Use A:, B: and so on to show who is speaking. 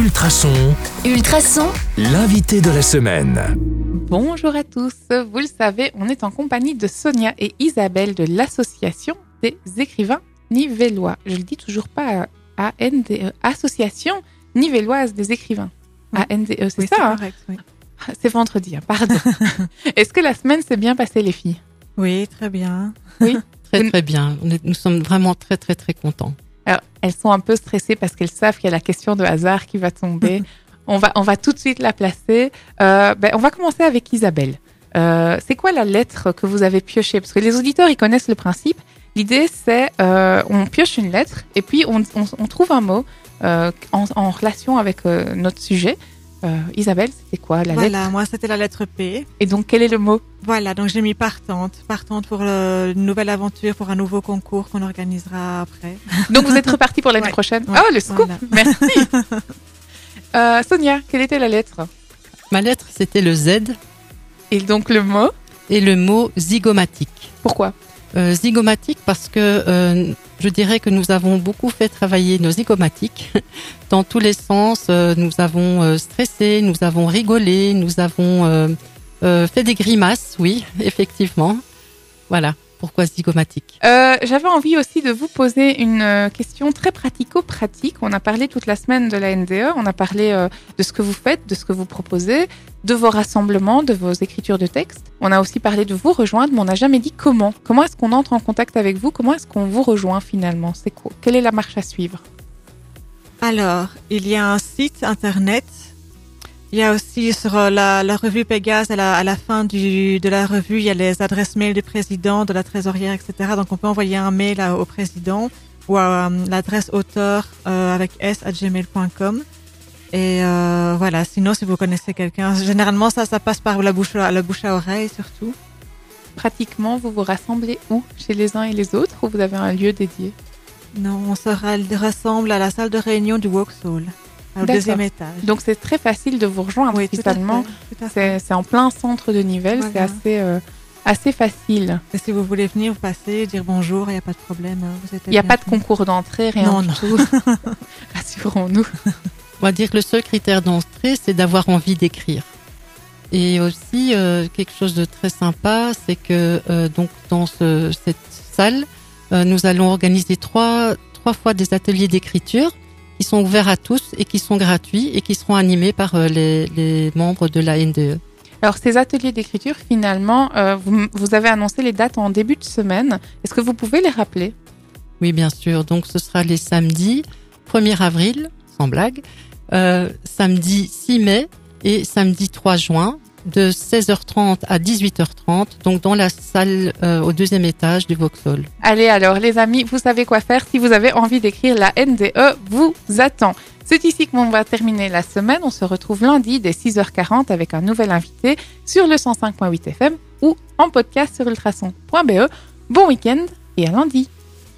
A: Ultrason,
B: Ultrason,
A: l'invité de la semaine.
C: Bonjour à tous. Vous le savez, on est en compagnie de Sonia et Isabelle de l'association des écrivains nivellois. Je le dis toujours pas ANDE, Association nivelloise des écrivains. ANDE, c'est
D: Oui,
C: ça hein
D: correct, oui.
C: C'est vendredi, hein, pardon. Est-ce que la semaine s'est bien passée, les filles?
D: Oui, très bien.
E: Très très bien. Nous sommes vraiment très très très contents.
C: Alors, elles sont un peu stressées parce qu'elles savent qu'il y a la question de hasard qui va tomber. on, va, on va tout de suite la placer. Euh, ben, on va commencer avec Isabelle. Euh, c'est quoi la lettre que vous avez piochée? Parce que les auditeurs, ils connaissent le principe. L'idée, c'est euh, on pioche une lettre et puis on, on- on trouve un mot euh, en, en relation avec notre sujet. Euh, Isabelle, c'était quoi la lettre
D: voilà, moi c'était la lettre P.
C: Et donc, quel est le mot
D: Voilà, donc j'ai mis partante. Partante pour le- une nouvelle aventure, pour un nouveau concours qu'on organisera après.
C: Donc, vous êtes reparti pour l'année
D: Ouais.
C: prochaine.
D: Ouais,
C: Oh, le scoop
D: voilà.
C: Merci Euh, Sonia, quelle était la lettre
E: Ma lettre, c'était le Z
C: Et donc, le mot
E: et le mot zygomatique.
C: Pourquoi
E: Euh, zygomatique parce que euh, je dirais que nous avons beaucoup fait travailler nos zygomatiques dans tous les sens. Euh, nous avons euh, stressé, nous avons rigolé, nous avons euh, euh, fait des grimaces, oui, effectivement. Voilà, pourquoi zygomatique
C: Euh, J'avais envie aussi de vous poser une euh, question très pratico-pratique. On a parlé toute la semaine de la NDE, on a parlé euh, de ce que vous faites, de ce que vous proposez, de vos rassemblements, de vos écritures de textes. On a aussi parlé de vous rejoindre, mais on n'a jamais dit comment. Comment est-ce qu'on entre en contact avec vous? Comment est-ce qu'on vous rejoint finalement? C'est quoi? Quelle est la marche à suivre?
D: Alors, il y a un site internet. Il y a aussi sur euh, la, la revue Pégase, à la, à la fin du, de la revue, il y a les adresses mail du président, de la trésorière, etc. Donc on peut envoyer un mail à- au président ou à euh, l'adresse auteur euh, avec s à gmail.com. Et euh, voilà, sinon si vous connaissez quelqu'un, généralement ça, ça passe par la bouche, à- la bouche à oreille surtout.
C: Pratiquement, vous vous rassemblez où? Chez les uns et les autres ou vous avez un lieu dédié?
D: Non, on se ra- rassemble à la salle de réunion du Vauxhall, au deuxième étage.
C: Donc c'est très facile de vous rejoindre
D: Oui,
C: finalement. C'est en plein centre de Nivelles, c'est assez, euh, assez facile.
D: Et si vous voulez venir, vous passez, dire bonjour, il n'y a pas de problème. hein, Vous êtes
C: Il n'y a pas de concours d'entrée, rien
D: Non,
C: du
D: non.
C: tout. Rassurons-nous.
E: On va dire que le seul critère d'entrée, c'est d'avoir envie d'écrire. Et aussi, euh, quelque chose de très sympa, c'est que euh, donc dans ce- cette salle, euh, nous allons organiser trois, trois fois des ateliers d'écriture qui sont ouverts à tous et qui sont gratuits et qui seront animés par euh, les, les membres de la. NDE.
C: Alors, ces ateliers d'écriture, finalement, euh, vous, vous avez annoncé les dates en début de semaine. Est-ce que vous pouvez les rappeler?
E: Oui, bien sûr. Donc, ce sera les samedis 1er avril, sans blague, euh, samedi 6 mai et samedi 3 juin, de 16h30 à 18h30, donc dans la salle euh, au deuxième étage du Vauxhall.
C: Allez alors, les amis, vous savez quoi faire. Si vous avez envie d'écrire, la NDE vous attend. C'est ici que l'on va terminer la semaine. On se retrouve lundi dès 6h40 avec un nouvel invité sur le 105.8 FM ou en podcast sur ultrason.be. Bon week-end et à lundi.